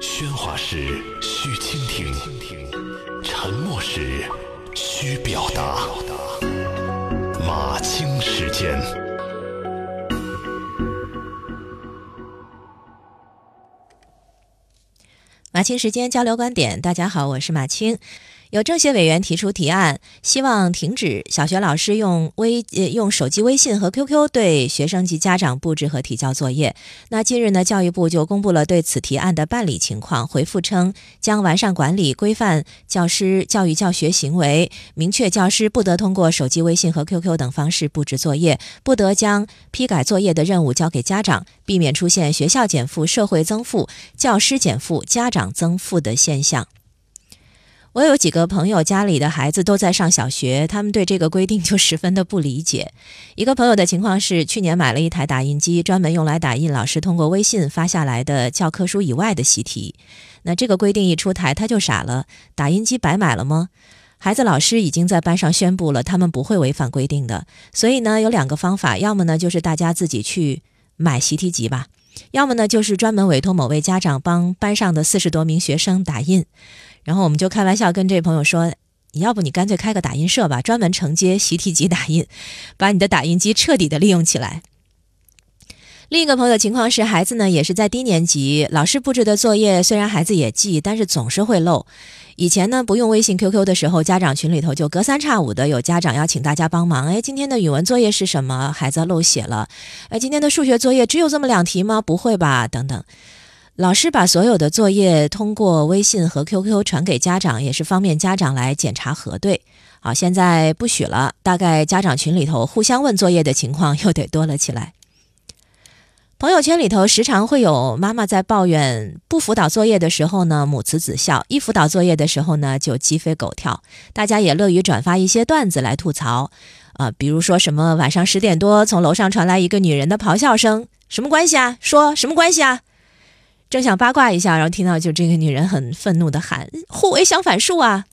喧哗时需倾听，沉默时需表达。马青时间，马青时间交流观点。大家好，我是马青。有政协委员提出提案，希望停止小学老师用微呃用手机微信和 QQ 对学生及家长布置和提交作业。那近日呢，教育部就公布了对此提案的办理情况，回复称将完善管理、规范教师教育教学行为，明确教师不得通过手机微信和 QQ 等方式布置作业，不得将批改作业的任务交给家长，避免出现学校减负、社会增负、教师减负、家长增负的现象。我有几个朋友家里的孩子都在上小学，他们对这个规定就十分的不理解。一个朋友的情况是，去年买了一台打印机，专门用来打印老师通过微信发下来的教科书以外的习题。那这个规定一出台，他就傻了：打印机白买了吗？孩子老师已经在班上宣布了，他们不会违反规定的。所以呢，有两个方法，要么呢就是大家自己去买习题集吧，要么呢就是专门委托某位家长帮班上的四十多名学生打印。然后我们就开玩笑跟这位朋友说：“你要不你干脆开个打印社吧，专门承接习题集打印，把你的打印机彻底的利用起来。”另一个朋友的情况是，孩子呢也是在低年级，老师布置的作业虽然孩子也记，但是总是会漏。以前呢不用微信、QQ 的时候，家长群里头就隔三差五的有家长要请大家帮忙。哎，今天的语文作业是什么？孩子漏写了。哎，今天的数学作业只有这么两题吗？不会吧？等等。老师把所有的作业通过微信和 QQ 传给家长，也是方便家长来检查核对。好，现在不许了，大概家长群里头互相问作业的情况又得多了起来。朋友圈里头时常会有妈妈在抱怨，不辅导作业的时候呢母慈子孝，一辅导作业的时候呢就鸡飞狗跳。大家也乐于转发一些段子来吐槽，啊，比如说什么晚上十点多从楼上传来一个女人的咆哮声，什么关系啊？说什么关系啊？正想八卦一下，然后听到就这个女人很愤怒的喊：“互为相反数啊！”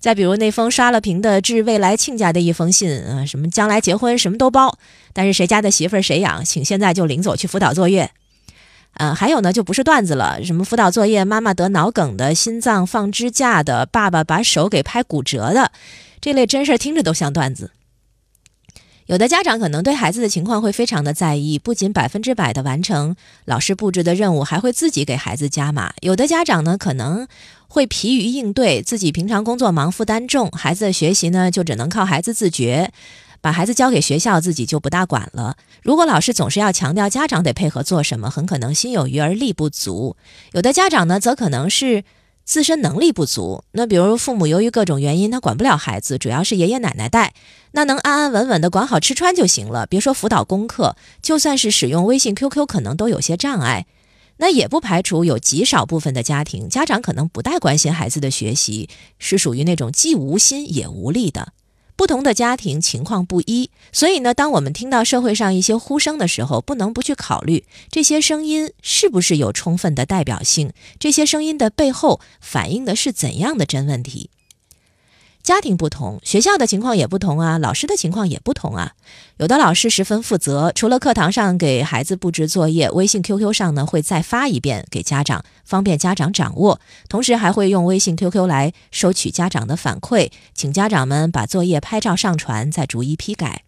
再比如那封刷了屏的致未来亲家的一封信，啊，什么将来结婚什么都包，但是谁家的媳妇儿谁养，请现在就领走去辅导作业。呃，还有呢，就不是段子了，什么辅导作业妈妈得脑梗的、心脏放支架的、爸爸把手给拍骨折的，这类真事儿听着都像段子。有的家长可能对孩子的情况会非常的在意，不仅百分之百的完成老师布置的任务，还会自己给孩子加码。有的家长呢可能会疲于应对，自己平常工作忙，负担重，孩子的学习呢就只能靠孩子自觉，把孩子交给学校，自己就不大管了。如果老师总是要强调家长得配合做什么，很可能心有余而力不足。有的家长呢则可能是。自身能力不足，那比如父母由于各种原因，他管不了孩子，主要是爷爷奶奶带，那能安安稳稳的管好吃穿就行了。别说辅导功课，就算是使用微信、QQ，可能都有些障碍。那也不排除有极少部分的家庭，家长可能不太关心孩子的学习，是属于那种既无心也无力的。不同的家庭情况不一，所以呢，当我们听到社会上一些呼声的时候，不能不去考虑这些声音是不是有充分的代表性，这些声音的背后反映的是怎样的真问题。家庭不同，学校的情况也不同啊，老师的情况也不同啊。有的老师十分负责，除了课堂上给孩子布置作业，微信、QQ 上呢会再发一遍给家长，方便家长掌握。同时还会用微信、QQ 来收取家长的反馈，请家长们把作业拍照上传，再逐一批改。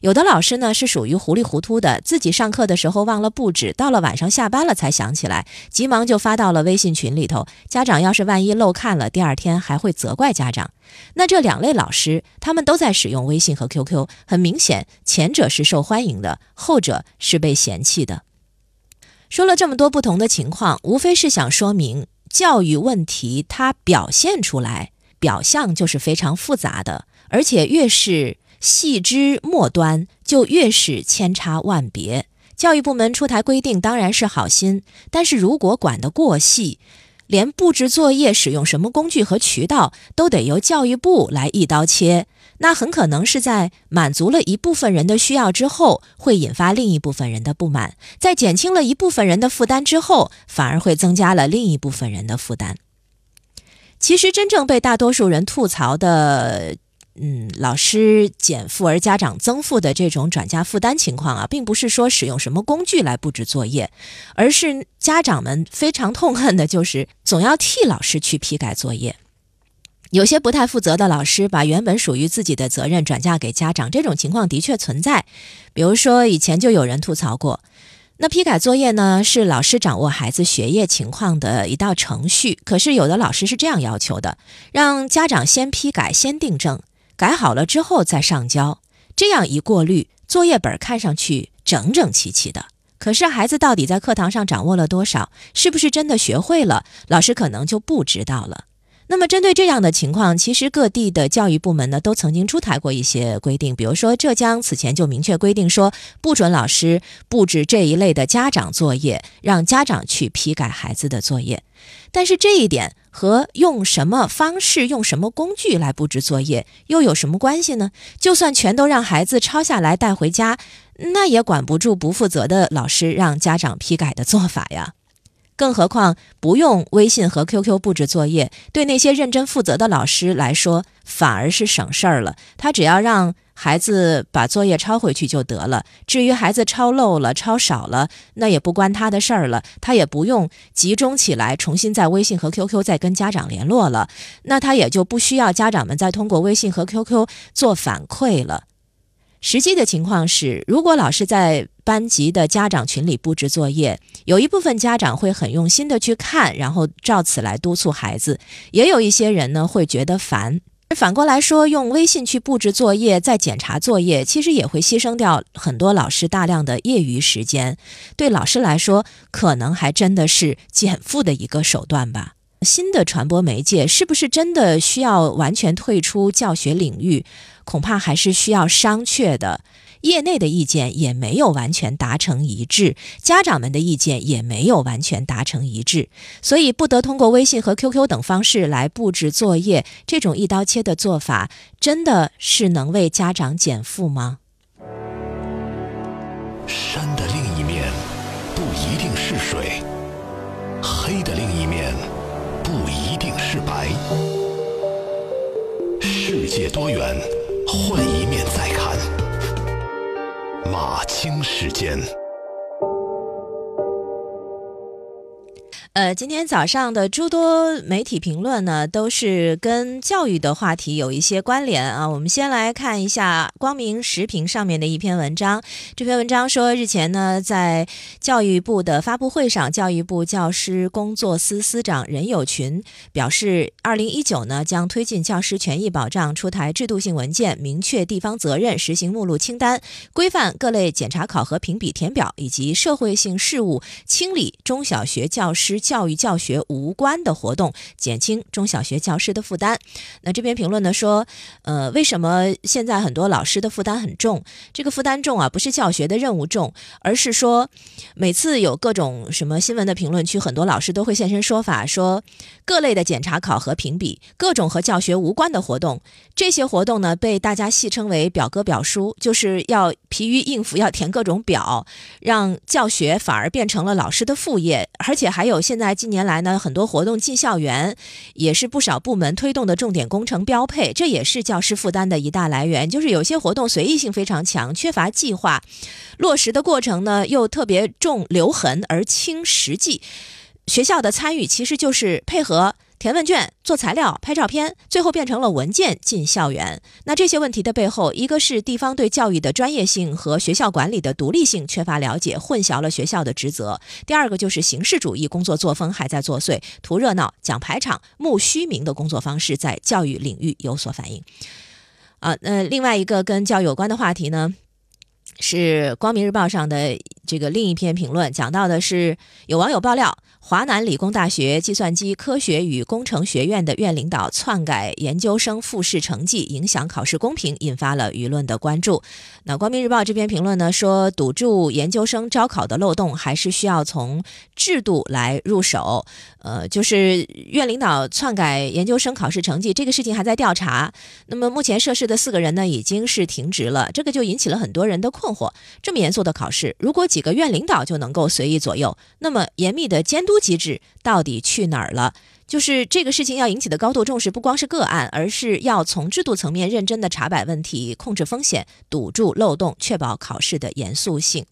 有的老师呢是属于糊里糊涂的，自己上课的时候忘了布置，到了晚上下班了才想起来，急忙就发到了微信群里头。家长要是万一漏看了，第二天还会责怪家长。那这两类老师，他们都在使用微信和 QQ，很明显，前者是受欢迎的，后者是被嫌弃的。说了这么多不同的情况，无非是想说明教育问题它表现出来，表象就是非常复杂的，而且越是。细枝末端就越是千差万别。教育部门出台规定当然是好心，但是如果管得过细，连布置作业使用什么工具和渠道都得由教育部来一刀切，那很可能是在满足了一部分人的需要之后，会引发另一部分人的不满；在减轻了一部分人的负担之后，反而会增加了另一部分人的负担。其实，真正被大多数人吐槽的。嗯，老师减负而家长增负的这种转嫁负担情况啊，并不是说使用什么工具来布置作业，而是家长们非常痛恨的就是总要替老师去批改作业。有些不太负责的老师把原本属于自己的责任转嫁给家长，这种情况的确存在。比如说，以前就有人吐槽过，那批改作业呢是老师掌握孩子学业情况的一道程序，可是有的老师是这样要求的，让家长先批改，先订正。改好了之后再上交，这样一过滤，作业本看上去整整齐齐的。可是孩子到底在课堂上掌握了多少，是不是真的学会了，老师可能就不知道了。那么针对这样的情况，其实各地的教育部门呢都曾经出台过一些规定，比如说浙江此前就明确规定说，不准老师布置这一类的家长作业，让家长去批改孩子的作业。但是这一点和用什么方式、用什么工具来布置作业又有什么关系呢？就算全都让孩子抄下来带回家，那也管不住不负责的老师让家长批改的做法呀。更何况不用微信和 QQ 布置作业，对那些认真负责的老师来说反而是省事儿了。他只要让孩子把作业抄回去就得了。至于孩子抄漏了、抄少了，那也不关他的事儿了。他也不用集中起来重新在微信和 QQ 再跟家长联络了。那他也就不需要家长们再通过微信和 QQ 做反馈了。实际的情况是，如果老师在班级的家长群里布置作业，有一部分家长会很用心的去看，然后照此来督促孩子；也有一些人呢会觉得烦。反过来说，用微信去布置作业、再检查作业，其实也会牺牲掉很多老师大量的业余时间。对老师来说，可能还真的是减负的一个手段吧。新的传播媒介是不是真的需要完全退出教学领域？恐怕还是需要商榷的。业内的意见也没有完全达成一致，家长们的意见也没有完全达成一致，所以不得通过微信和 QQ 等方式来布置作业。这种一刀切的做法，真的是能为家长减负吗？山的另一面不一定是水，黑的另一面不一定是白。世界多元，换一面再。马清时间。呃，今天早上的诸多媒体评论呢，都是跟教育的话题有一些关联啊。我们先来看一下光明时评上面的一篇文章。这篇文章说，日前呢，在教育部的发布会上，教育部教师工作司司长任友群表示，二零一九呢将推进教师权益保障，出台制度性文件，明确地方责任，实行目录清单，规范各类检查考核评比填表以及社会性事务，清理中小学教师。教育教学无关的活动，减轻中小学教师的负担。那这篇评论呢说，呃，为什么现在很多老师的负担很重？这个负担重啊，不是教学的任务重，而是说，每次有各种什么新闻的评论区，很多老师都会现身说法，说各类的检查考核评比，各种和教学无关的活动，这些活动呢被大家戏称为表哥表叔，就是要疲于应付，要填各种表，让教学反而变成了老师的副业，而且还有些。现在近年来呢，很多活动进校园，也是不少部门推动的重点工程标配，这也是教师负担的一大来源。就是有些活动随意性非常强，缺乏计划，落实的过程呢又特别重留痕而轻实际。学校的参与其实就是配合。填问卷、做材料、拍照片，最后变成了文件进校园。那这些问题的背后，一个是地方对教育的专业性和学校管理的独立性缺乏了解，混淆了学校的职责；第二个就是形式主义工作作风还在作祟，图热闹、讲排场、慕虚名的工作方式在教育领域有所反映。啊，那另外一个跟教育有关的话题呢，是《光明日报》上的这个另一篇评论，讲到的是有网友爆料。华南理工大学计算机科学与工程学院的院领导篡改研究生复试成绩，影响考试公平，引发了舆论的关注。那光明日报这篇评论呢，说堵住研究生招考的漏洞，还是需要从制度来入手。呃，就是院领导篡改研究生考试成绩这个事情还在调查。那么目前涉事的四个人呢，已经是停职了，这个就引起了很多人的困惑。这么严肃的考试，如果几个院领导就能够随意左右，那么严密的监督。机制到底去哪儿了？就是这个事情要引起的高度重视，不光是个案，而是要从制度层面认真的查摆问题，控制风险，堵住漏洞，确保考试的严肃性。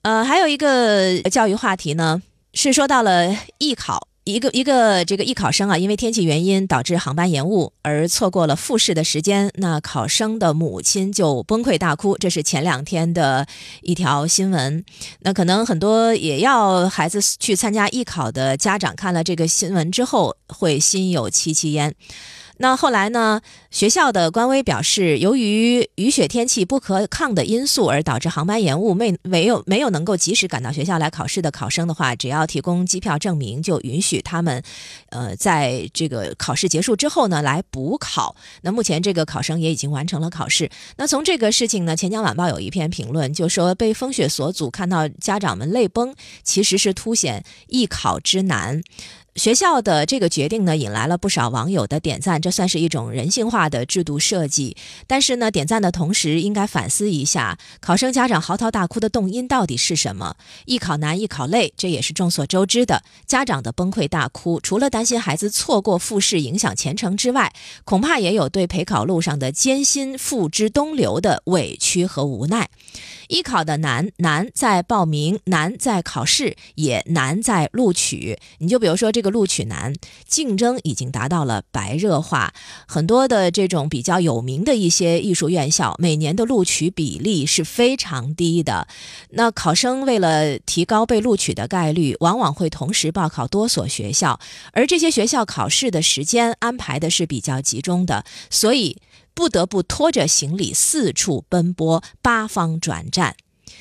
呃，还有一个教育话题呢，是说到了艺考。一个一个这个艺考生啊，因为天气原因导致航班延误而错过了复试的时间，那考生的母亲就崩溃大哭。这是前两天的一条新闻。那可能很多也要孩子去参加艺考的家长看了这个新闻之后，会心有戚戚焉。那后来呢？学校的官微表示，由于雨雪天气不可抗的因素而导致航班延误，没没有没有能够及时赶到学校来考试的考生的话，只要提供机票证明，就允许他们，呃，在这个考试结束之后呢来补考。那目前这个考生也已经完成了考试。那从这个事情呢，《钱江晚报》有一篇评论，就说被风雪所阻，看到家长们泪崩，其实是凸显艺考之难。学校的这个决定呢，引来了不少网友的点赞，这算是一种人性化的制度设计。但是呢，点赞的同时，应该反思一下，考生家长嚎啕大哭的动因到底是什么？艺考难，艺考累，这也是众所周知的。家长的崩溃大哭，除了担心孩子错过复试影响前程之外，恐怕也有对陪考路上的艰辛付之东流的委屈和无奈。艺考的难，难在报名，难在考试，也难在录取。你就比如说这个录取难，竞争已经达到了白热化，很多的这种比较有名的一些艺术院校，每年的录取比例是非常低的。那考生为了提高被录取的概率，往往会同时报考多所学校，而这些学校考试的时间安排的是比较集中的，所以。不得不拖着行李四处奔波，八方转战。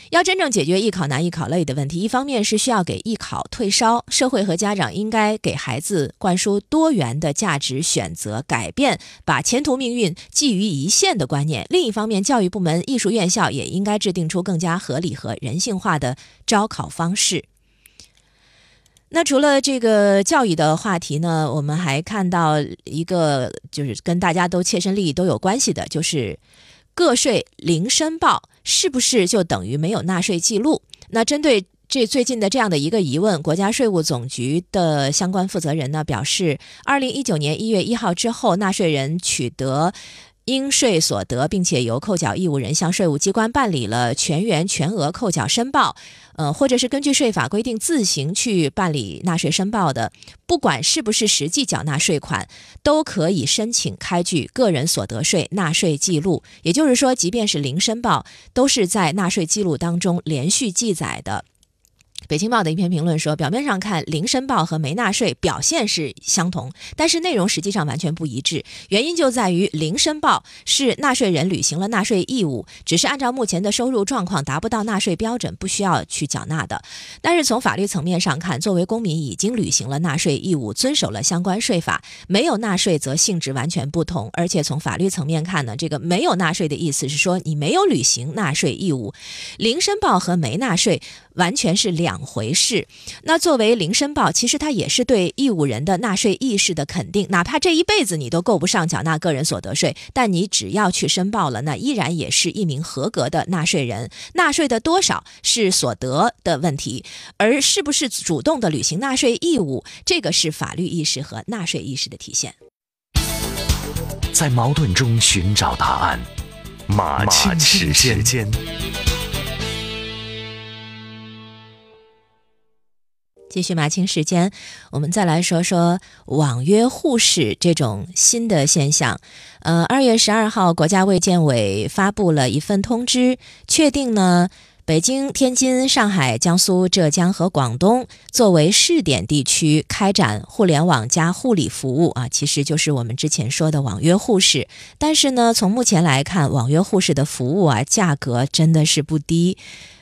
要真正解决艺考难、艺考累的问题，一方面是需要给艺考退烧，社会和家长应该给孩子灌输多元的价值选择，改变把前途命运寄于一线的观念；另一方面，教育部门、艺术院校也应该制定出更加合理和人性化的招考方式。那除了这个教育的话题呢，我们还看到一个，就是跟大家都切身利益都有关系的，就是个税零申报是不是就等于没有纳税记录？那针对这最近的这样的一个疑问，国家税务总局的相关负责人呢表示，二零一九年一月一号之后，纳税人取得。应税所得，并且由扣缴义务人向税务机关办理了全员全额扣缴申报，呃，或者是根据税法规定自行去办理纳税申报的，不管是不是实际缴纳税款，都可以申请开具个人所得税纳税记录。也就是说，即便是零申报，都是在纳税记录当中连续记载的。北京报的一篇评论说，表面上看零申报和没纳税表现是相同，但是内容实际上完全不一致。原因就在于零申报是纳税人履行了纳税义务，只是按照目前的收入状况达不到纳税标准，不需要去缴纳的。但是从法律层面上看，作为公民已经履行了纳税义务，遵守了相关税法，没有纳税则性质完全不同。而且从法律层面看呢，这个没有纳税的意思是说你没有履行纳税义务，零申报和没纳税。完全是两回事。那作为零申报，其实它也是对义务人的纳税意识的肯定。哪怕这一辈子你都够不上缴纳个人所得税，但你只要去申报了，那依然也是一名合格的纳税人。纳税的多少是所得的问题，而是不是主动的履行纳税义务，这个是法律意识和纳税意识的体现。在矛盾中寻找答案，马清时间。继续马清时间，我们再来说说网约护士这种新的现象。呃，二月十二号，国家卫健委发布了一份通知，确定呢，北京、天津、上海、江苏、浙江和广东作为试点地区开展互联网加护理服务啊，其实就是我们之前说的网约护士。但是呢，从目前来看，网约护士的服务啊，价格真的是不低。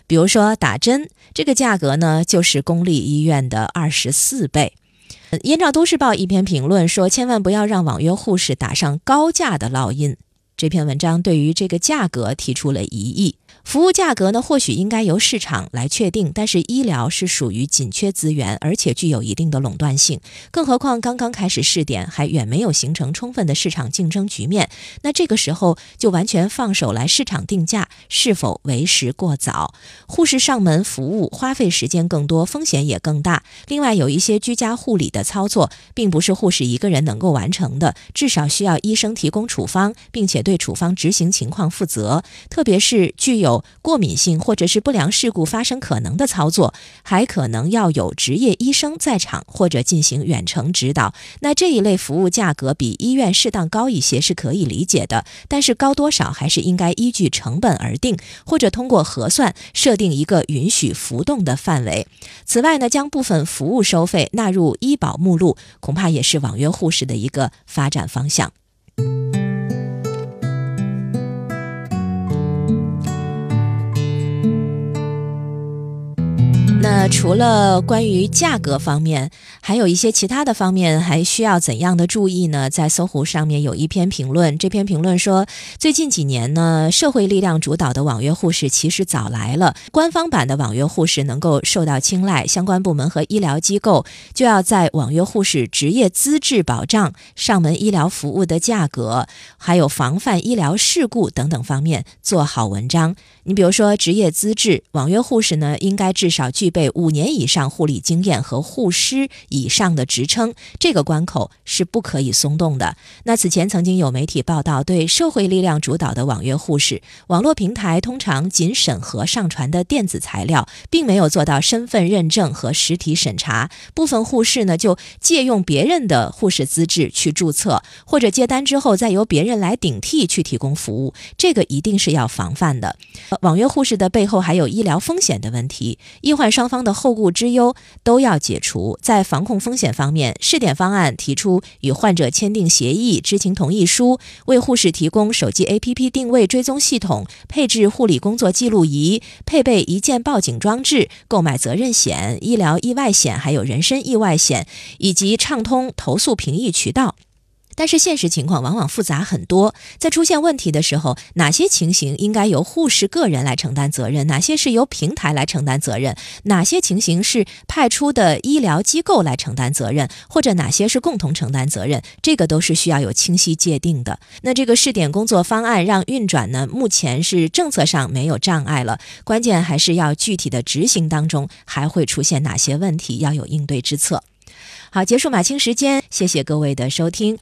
比如说打针，这个价格呢，就是公立医院的二十四倍。燕赵《都市报》一篇评论说：“千万不要让网约护士打上高价的烙印。”这篇文章对于这个价格提出了疑义。服务价格呢，或许应该由市场来确定，但是医疗是属于紧缺资源，而且具有一定的垄断性。更何况刚刚开始试点，还远没有形成充分的市场竞争局面。那这个时候就完全放手来市场定价，是否为时过早？护士上门服务花费时间更多，风险也更大。另外，有一些居家护理的操作，并不是护士一个人能够完成的，至少需要医生提供处方，并且对处方执行情况负责。特别是具有过敏性或者是不良事故发生可能的操作，还可能要有职业医生在场或者进行远程指导。那这一类服务价格比医院适当高一些是可以理解的，但是高多少还是应该依据成本而定，或者通过核算设定一个允许浮动的范围。此外呢，将部分服务收费纳入医保目录，恐怕也是网约护士的一个发展方向。那除了关于价格方面，还有一些其他的方面，还需要怎样的注意呢？在搜狐上面有一篇评论，这篇评论说，最近几年呢，社会力量主导的网约护士其实早来了，官方版的网约护士能够受到青睐，相关部门和医疗机构就要在网约护士职业资质保障、上门医疗服务的价格，还有防范医疗事故等等方面做好文章。你比如说职业资质，网约护士呢，应该至少具备五年以上护理经验和护师以上的职称，这个关口是不可以松动的。那此前曾经有媒体报道，对社会力量主导的网约护士，网络平台通常仅审核上传的电子材料，并没有做到身份认证和实体审查。部分护士呢，就借用别人的护士资质去注册，或者接单之后再由别人来顶替去提供服务，这个一定是要防范的。网约护士的背后还有医疗风险的问题，医患双方的后顾之忧都要解除。在防控风险方面，试点方案提出与患者签订协议、知情同意书，为护士提供手机 APP 定位追踪系统，配置护理工作记录仪，配备一键报警装置，购买责任险、医疗意外险，还有人身意外险，以及畅通投诉评议渠道。但是现实情况往往复杂很多，在出现问题的时候，哪些情形应该由护士个人来承担责任，哪些是由平台来承担责任，哪些情形是派出的医疗机构来承担责任，或者哪些是共同承担责任，这个都是需要有清晰界定的。那这个试点工作方案让运转呢，目前是政策上没有障碍了，关键还是要具体的执行当中还会出现哪些问题，要有应对之策。好，结束马清时间，谢谢各位的收听。